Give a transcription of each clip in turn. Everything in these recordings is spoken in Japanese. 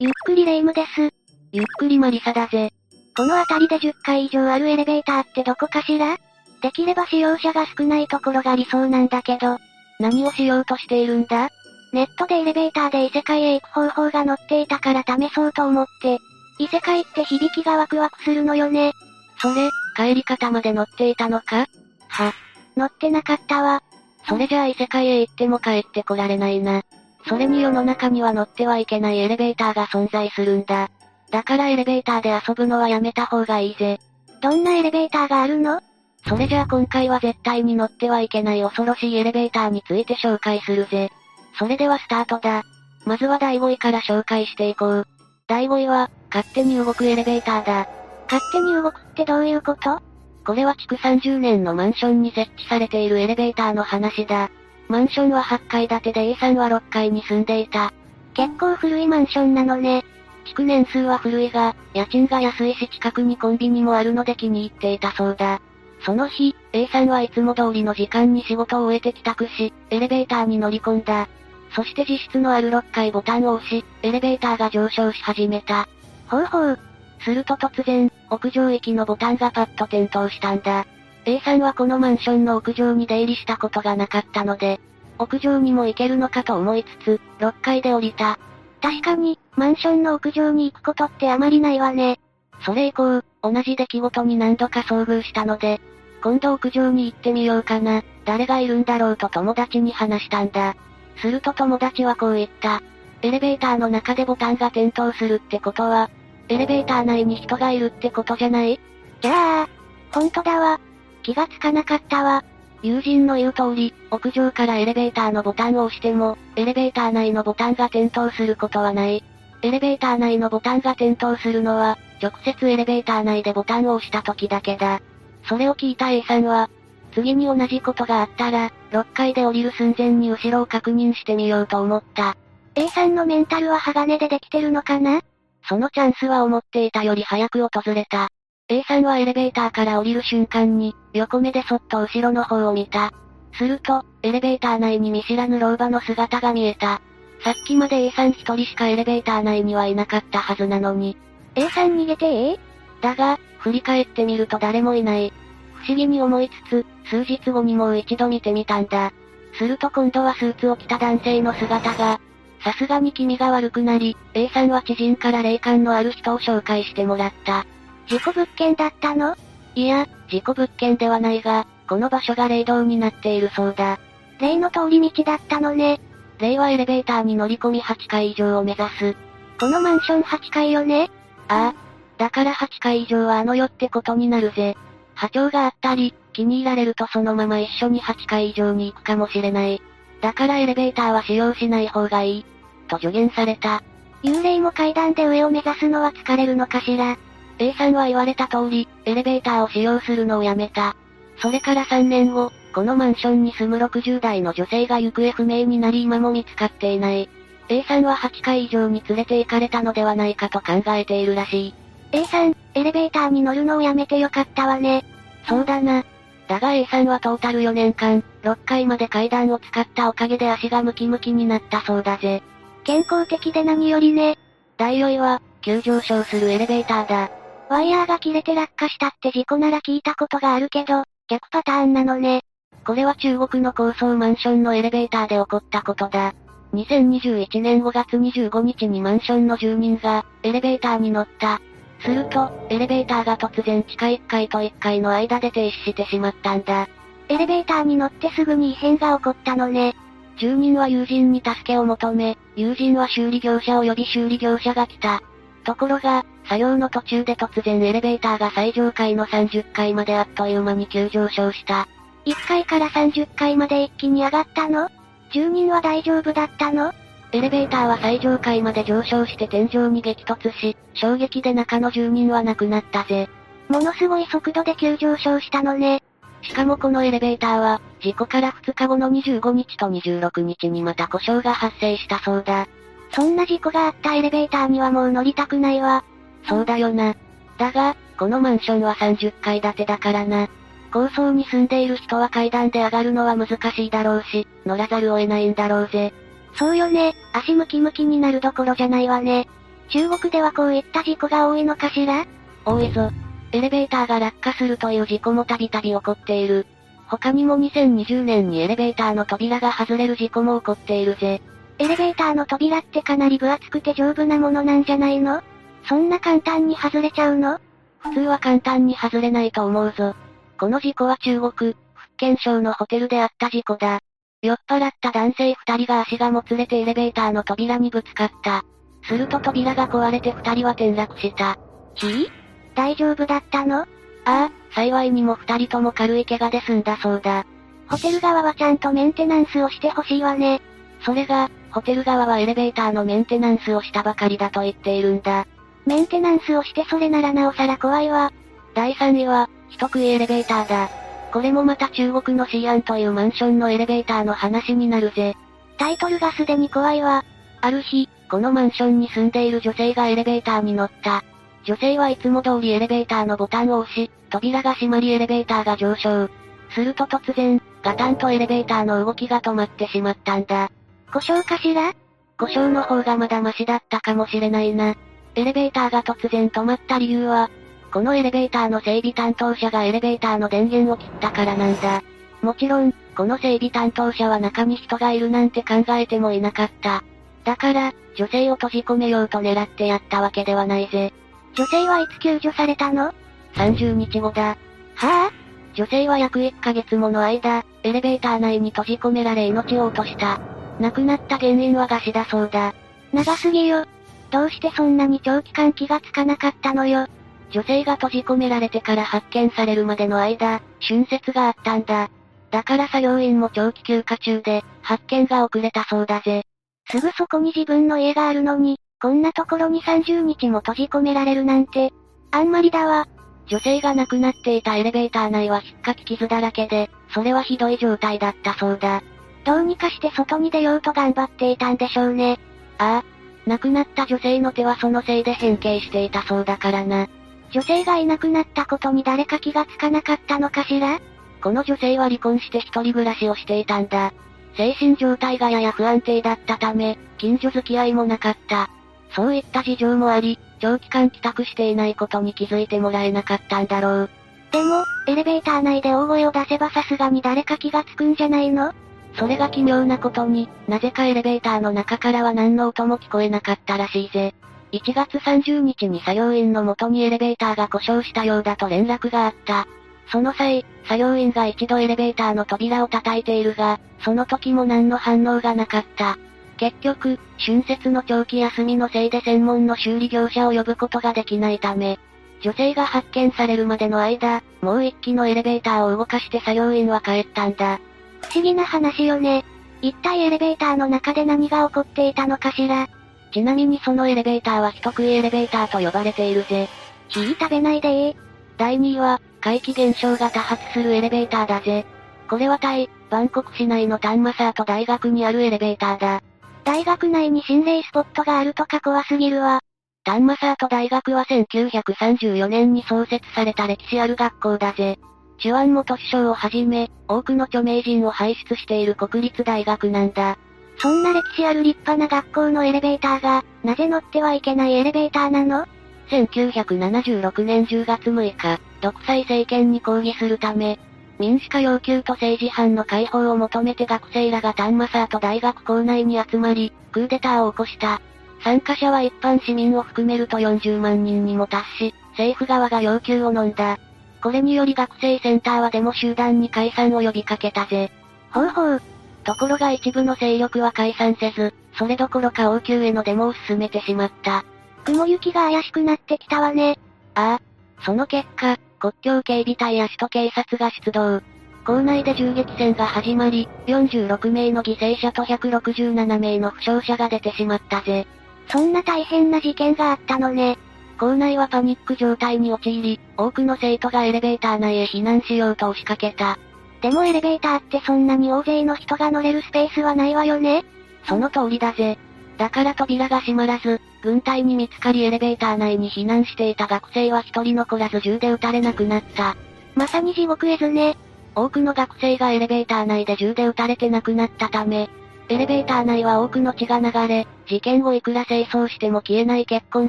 ゆっくりレ夢ムです。ゆっくりマリサだぜ。この辺りで10階以上あるエレベーターってどこかしら？できれば使用者が少ないところが理想なんだけど、何をしようとしているんだ？ネットでエレベーターで異世界へ行く方法が載っていたから試そうと思って、異世界って響きがワクワクするのよね。それ、帰り方まで乗っていたのか？は、乗ってなかったわ。それじゃあ異世界へ行っても帰ってこられないな。それに世の中には乗ってはいけないエレベーターが存在するんだ。だからエレベーターで遊ぶのはやめた方がいいぜ。どんなエレベーターがあるの？それじゃあ今回は絶対に乗ってはいけない恐ろしいエレベーターについて紹介するぜ。それではスタートだ。まずは第5位から紹介していこう。第5位は、勝手に動くエレベーターだ。勝手に動くってどういうこと？これは築30年のマンションに設置されているエレベーターの話だ。マンションは8階建てで A さんは6階に住んでいた。結構古いマンションなのね。築年数は古いが、家賃が安いし近くにコンビニもあるので気に入っていたそうだ。その日、A さんはいつも通りの時間に仕事を終えて帰宅し、エレベーターに乗り込んだ。そして自室のある6階ボタンを押し、エレベーターが上昇し始めた。ほうほう。すると突然、屋上行きのボタンがパッと点灯したんだ。A さんはこのマンションの屋上に出入りしたことがなかったので、屋上にも行けるのかと思いつつ、6階で降りた。確かに、マンションの屋上に行くことってあまりないわね。それ以降、同じ出来事に何度か遭遇したので、今度屋上に行ってみようかな、誰がいるんだろうと友達に話したんだ。すると友達はこう言った。エレベーターの中でボタンが点灯するってことは、エレベーター内に人がいるってことじゃない？じゃあ、本当だわ。気がつかなかったわ。友人の言う通り、屋上からエレベーターのボタンを押しても、エレベーター内のボタンが点灯することはない。エレベーター内のボタンが点灯するのは、直接エレベーター内でボタンを押した時だけだ。それを聞いた A さんは、次に同じことがあったら、6階で降りる寸前に後ろを確認してみようと思った。A さんのメンタルは鋼でできてるのかな？そのチャンスは思っていたより早く訪れた。A さんはエレベーターから降りる瞬間に、横目でそっと後ろの方を見た。すると、エレベーター内に見知らぬ老婆の姿が見えた。さっきまで A さん一人しかエレベーター内にはいなかったはずなのに。A さん逃げてえ？えだが、振り返ってみると誰もいない。不思議に思いつつ、数日後にもう一度見てみたんだ。すると今度はスーツを着た男性の姿が、さすがに気味が悪くなり、A さんは知人から霊感のある人を紹介してもらった。事故物件だったの？いや、事故物件ではないが、この場所が霊道になっているそうだ。霊の通り道だったのね。霊はエレベーターに乗り込み8階以上を目指す。このマンション8階よね？ああ。だから8階以上はあの世ってことになるぜ。波長があったり、気に入られるとそのまま一緒に8階以上に行くかもしれない。だからエレベーターは使用しない方がいい。と助言された。幽霊も階段で上を目指すのは疲れるのかしら？A さんは言われた通り、エレベーターを使用するのをやめた。それから3年後、このマンションに住む60代の女性が行方不明になり今も見つかっていない。A さんは8階以上に連れて行かれたのではないかと考えているらしい。A さん、エレベーターに乗るのをやめてよかったわね。そうだな。だが A さんはトータル4年間、6階まで階段を使ったおかげで足がムキムキになったそうだぜ。健康的で何よりね。第4位は、急上昇するエレベーターだ。ワイヤーが切れて落下したって事故なら聞いたことがあるけど、逆パターンなのね。これは中国の高層マンションのエレベーターで起こったことだ。2021年5月25日にマンションの住人が、エレベーターに乗った。すると、エレベーターが突然地下1階と1階の間で停止してしまったんだ。エレベーターに乗ってすぐに異変が起こったのね。住人は友人に助けを求め、友人は修理業者を呼び修理業者が来た。ところが、作業の途中で突然エレベーターが最上階の30階まであっという間に急上昇した。1階から30階まで一気に上がったの？住人は大丈夫だったの？エレベーターは最上階まで上昇して天井に激突し、衝撃で中の住人は亡くなったぜ。ものすごい速度で急上昇したのね。しかもこのエレベーターは、事故から2日後の25日と26日にまた故障が発生したそうだ。そんな事故があったエレベーターにはもう乗りたくないわ。そうだよな。だが、このマンションは30階建てだからな。高層に住んでいる人は階段で上がるのは難しいだろうし、乗らざるを得ないんだろうぜ。そうよね、足ムキムキになるどころじゃないわね。中国ではこういった事故が多いのかしら？多いぞ。エレベーターが落下するという事故もたびたび起こっている。他にも2020年にエレベーターの扉が外れる事故も起こっているぜ。エレベーターの扉ってかなり分厚くて丈夫なものなんじゃないの？そんな簡単に外れちゃうの？普通は簡単に外れないと思うぞ。この事故は中国、福建省のホテルであった事故だ。酔っ払った男性二人が足がもつれてエレベーターの扉にぶつかった。すると扉が壊れて二人は転落した。ひぃ大丈夫だったの？ああ、幸いにも二人とも軽い怪我で済んだそうだ。ホテル側はちゃんとメンテナンスをしてほしいわね。それが、ホテル側はエレベーターのメンテナンスをしたばかりだと言っているんだ。メンテナンスをしてそれならなおさら怖いわ。第3位は、人食いエレベーターだ。これもまた中国のシーアンというマンションのエレベーターの話になるぜ。タイトルがすでに怖いわ。ある日、このマンションに住んでいる女性がエレベーターに乗った。女性はいつも通りエレベーターのボタンを押し、扉が閉まりエレベーターが上昇。すると突然、ガタンとエレベーターの動きが止まってしまったんだ。故障かしら？故障の方がまだマシだったかもしれないな。エレベーターが突然止まった理由は、このエレベーターの整備担当者がエレベーターの電源を切ったからなんだ。もちろん、この整備担当者は中に人がいるなんて考えてもいなかった。だから、女性を閉じ込めようと狙ってやったわけではないぜ。女性はいつ救助されたの ?30 日後だ。はぁ、あ、女性は約1ヶ月もの間、エレベーター内に閉じ込められ命を落とした。亡くなった原因は餓死だそうだ。長すぎよ。どうしてそんなに長期間気がつかなかったのよ。女性が閉じ込められてから発見されるまでの間、春節があったんだ。だから作業員も長期休暇中で、発見が遅れたそうだぜ。すぐそこに自分の家があるのに、こんなところに30日も閉じ込められるなんて、あんまりだわ。女性が亡くなっていたエレベーター内は引っかき傷だらけで、それはひどい状態だったそうだ。どうにかして外に出ようと頑張っていたんでしょうね。ああ。亡くなった女性の手はそのせいで変形していたそうだからな。女性がいなくなったことに誰か気がつかなかったのかしら？この女性は離婚して一人暮らしをしていたんだ。精神状態がやや不安定だったため、近所付き合いもなかった。そういった事情もあり、長期間帰宅していないことに気づいてもらえなかったんだろう。でも、エレベーター内で大声を出せばさすがに誰か気がつくんじゃないの？それが奇妙なことに、なぜかエレベーターの中からは何の音も聞こえなかったらしいぜ。1月30日に作業員の元にエレベーターが故障したようだと連絡があった。その際、作業員が一度エレベーターの扉を叩いているが、その時も何の反応がなかった。結局、春節の長期休みのせいで専門の修理業者を呼ぶことができないため、女性が発見されるまでの間、もう一機のエレベーターを動かして作業員は帰ったんだ。不思議な話よね。一体エレベーターの中で何が起こっていたのかしら。ちなみにそのエレベーターは人食いエレベーターと呼ばれているぜ。火食べないでいい。第2位は、怪奇現象が多発するエレベーターだぜ。これはタイ、バンコク市内のタンマサート大学にあるエレベーターだ。大学内に心霊スポットがあるとか怖すぎるわ。タンマサート大学は1934年に創設された歴史ある学校だぜ。手腕元首相をはじめ、多くの著名人を輩出している国立大学なんだ。そんな歴史ある立派な学校のエレベーターが、なぜ乗ってはいけないエレベーターなの ?1976 年10月6日、独裁政権に抗議するため、民主化要求と政治犯の解放を求めて学生らがタンマサート大学校内に集まり、クーデターを起こした。参加者は一般市民を含めると40万人にも達し、政府側が要求を飲んだ。これにより学生センターはデモ集団に解散を呼びかけたぜ。ほうほう。ところが一部の勢力は解散せず、それどころか王宮へのデモを進めてしまった。雲行きが怪しくなってきたわね。ああ。その結果、国境警備隊や首都警察が出動。校内で銃撃戦が始まり、46名の犠牲者と167名の負傷者が出てしまったぜ。そんな大変な事件があったのね。校内はパニック状態に陥り、多くの生徒がエレベーター内へ避難しようと押しかけた。でもエレベーターってそんなに大勢の人が乗れるスペースはないわよねその通りだぜ。だから扉が閉まらず、軍隊に見つかりエレベーター内に避難していた学生は一人残らず銃で撃たれなくなった。まさに地獄絵図ね。多くの学生がエレベーター内で銃で撃たれて亡くなったため、エレベーター内は多くの血が流れ、事件をいくら清掃しても消えない血痕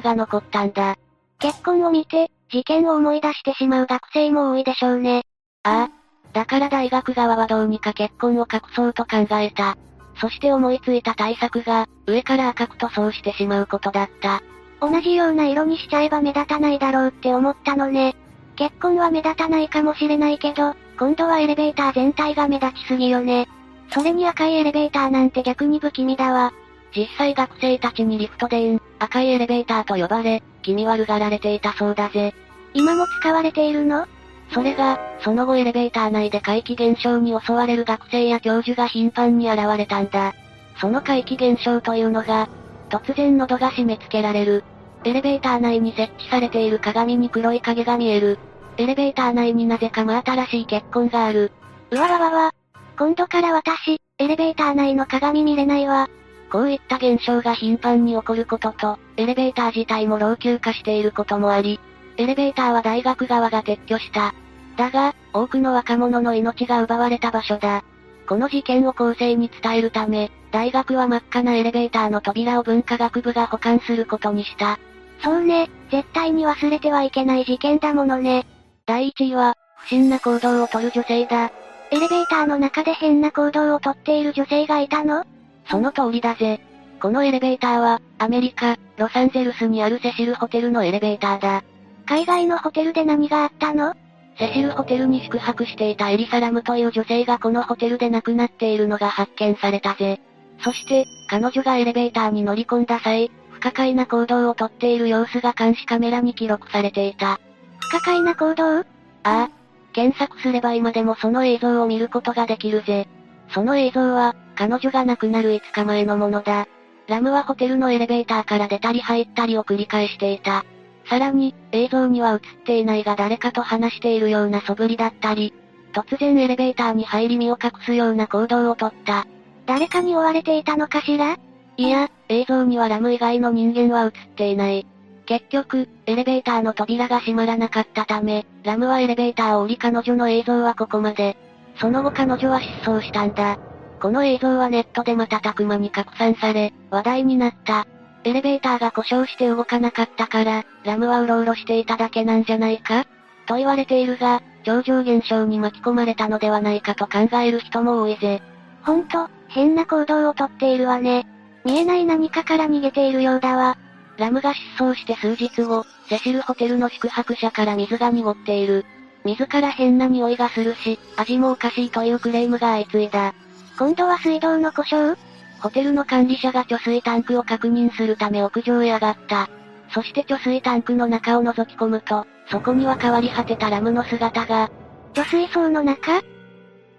が残ったんだ。血痕を見て、事件を思い出してしまう学生も多いでしょうね。ああ。だから大学側はどうにか血痕を隠そうと考えた。そして思いついた対策が、上から赤く塗装してしまうことだった。同じような色にしちゃえば目立たないだろうって思ったのね。結婚は目立たないかもしれないけど、今度はエレベーター全体が目立ちすぎよね。それに赤いエレベーターなんて逆に不気味だわ。実際学生たちにリフトでん、赤いエレベーターと呼ばれ、気味悪がられていたそうだぜ。今も使われているの？それが、その後エレベーター内で怪奇現象に襲われる学生や教授が頻繁に現れたんだ。その怪奇現象というのが、突然喉が締め付けられる。エレベーター内に設置されている鏡に黒い影が見える。エレベーター内になぜか真新しい血痕がある。うわわわわ。今度から私、エレベーター内の鏡見れないわ。こういった現象が頻繁に起こることと、エレベーター自体も老朽化していることもあり、エレベーターは大学側が撤去した。だが、多くの若者の命が奪われた場所だ。この事件を後世に伝えるため、大学は真っ赤なエレベーターの扉を文化学部が保管することにした。そうね、絶対に忘れてはいけない事件だものね。第1位は、不審な行動をとる女性だ。エレベーターの中で変な行動をとっている女性がいたの？その通りだぜ。このエレベーターは、アメリカ、ロサンゼルスにあるセシルホテルのエレベーターだ。海外のホテルで何があったの？セシルホテルに宿泊していたエリサラムという女性がこのホテルで亡くなっているのが発見されたぜ。そして、彼女がエレベーターに乗り込んだ際、不可解な行動をとっている様子が監視カメラに記録されていた。不可解な行動？ああ。検索すれば今でもその映像を見ることができるぜ。その映像は、彼女が亡くなる5日前のものだ。ラムはホテルのエレベーターから出たり入ったりを繰り返していた。さらに、映像には映っていないが誰かと話しているような素振りだったり、突然エレベーターに入り身を隠すような行動をとった。誰かに追われていたのかしら？いや、映像にはラム以外の人間は映っていない。結局、エレベーターの扉が閉まらなかったため、ラムはエレベーターを降り彼女の映像はここまで。その後彼女は失踪したんだ。この映像はネットで瞬く間に拡散され、話題になった。エレベーターが故障して動かなかったから、ラムはうろうろしていただけなんじゃないか？と言われているが、超常現象に巻き込まれたのではないかと考える人も多いぜ。ほんと、変な行動をとっているわね。見えない何かから逃げているようだわ。ラムが失踪して数日後、セシルホテルの宿泊者から水が濁っている。水から変な匂いがするし、味もおかしいというクレームが相次いだ。今度は水道の故障？ホテルの管理者が貯水タンクを確認するため屋上へ上がった。そして貯水タンクの中を覗き込むと、そこには変わり果てたラムの姿が。貯水槽の中？っ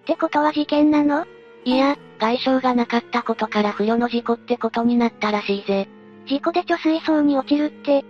てことは事件なの？いや、外傷がなかったことから不慮の事故ってことになったらしいぜ。事故で貯水槽に落ちるって、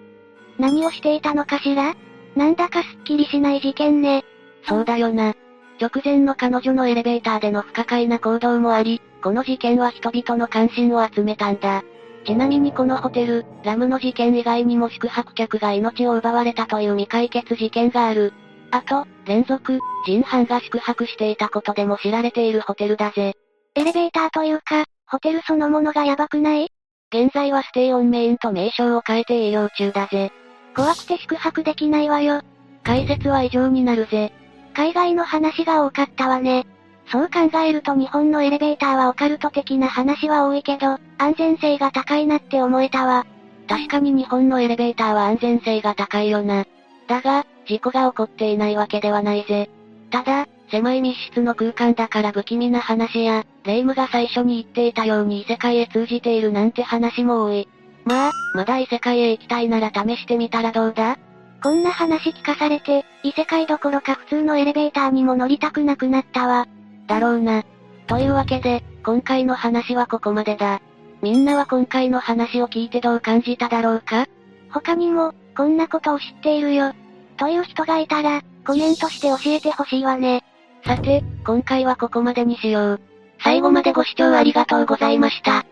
何をしていたのかしら？なんだかすっきりしない事件ね。そうだよな。直前の彼女のエレベーターでの不可解な行動もあり、この事件は人々の関心を集めたんだ。ちなみにこのホテル、ラムの事件以外にも宿泊客が命を奪われたという未解決事件がある。あと、連続、人犯が宿泊していたことでも知られているホテルだぜ。エレベーターというか、ホテルそのものがやばくない？現在は Stay on Main と名称を変えて営業中だぜ。怖くて宿泊できないわよ。解説は以上になるぜ。海外の話が多かったわね。そう考えると日本のエレベーターはオカルト的な話は多いけど、安全性が高いなって思えたわ。確かに日本のエレベーターは安全性が高いよな。だが、事故が起こっていないわけではないぜ。ただ、狭い密室の空間だから不気味な話や、霊夢が最初に言っていたように異世界へ通じているなんて話も多い。まあ、まだ異世界へ行きたいなら試してみたらどうだ？こんな話聞かされて、異世界どころか普通のエレベーターにも乗りたくなくなったわ。だろうな。というわけで、今回の話はここまでだ。みんなは今回の話を聞いてどう感じただろうか？他にも、こんなことを知っているよ。という人がいたら、コメントして教えてほしいわね。さて、今回はここまでにしよう。最後までご視聴ありがとうございました。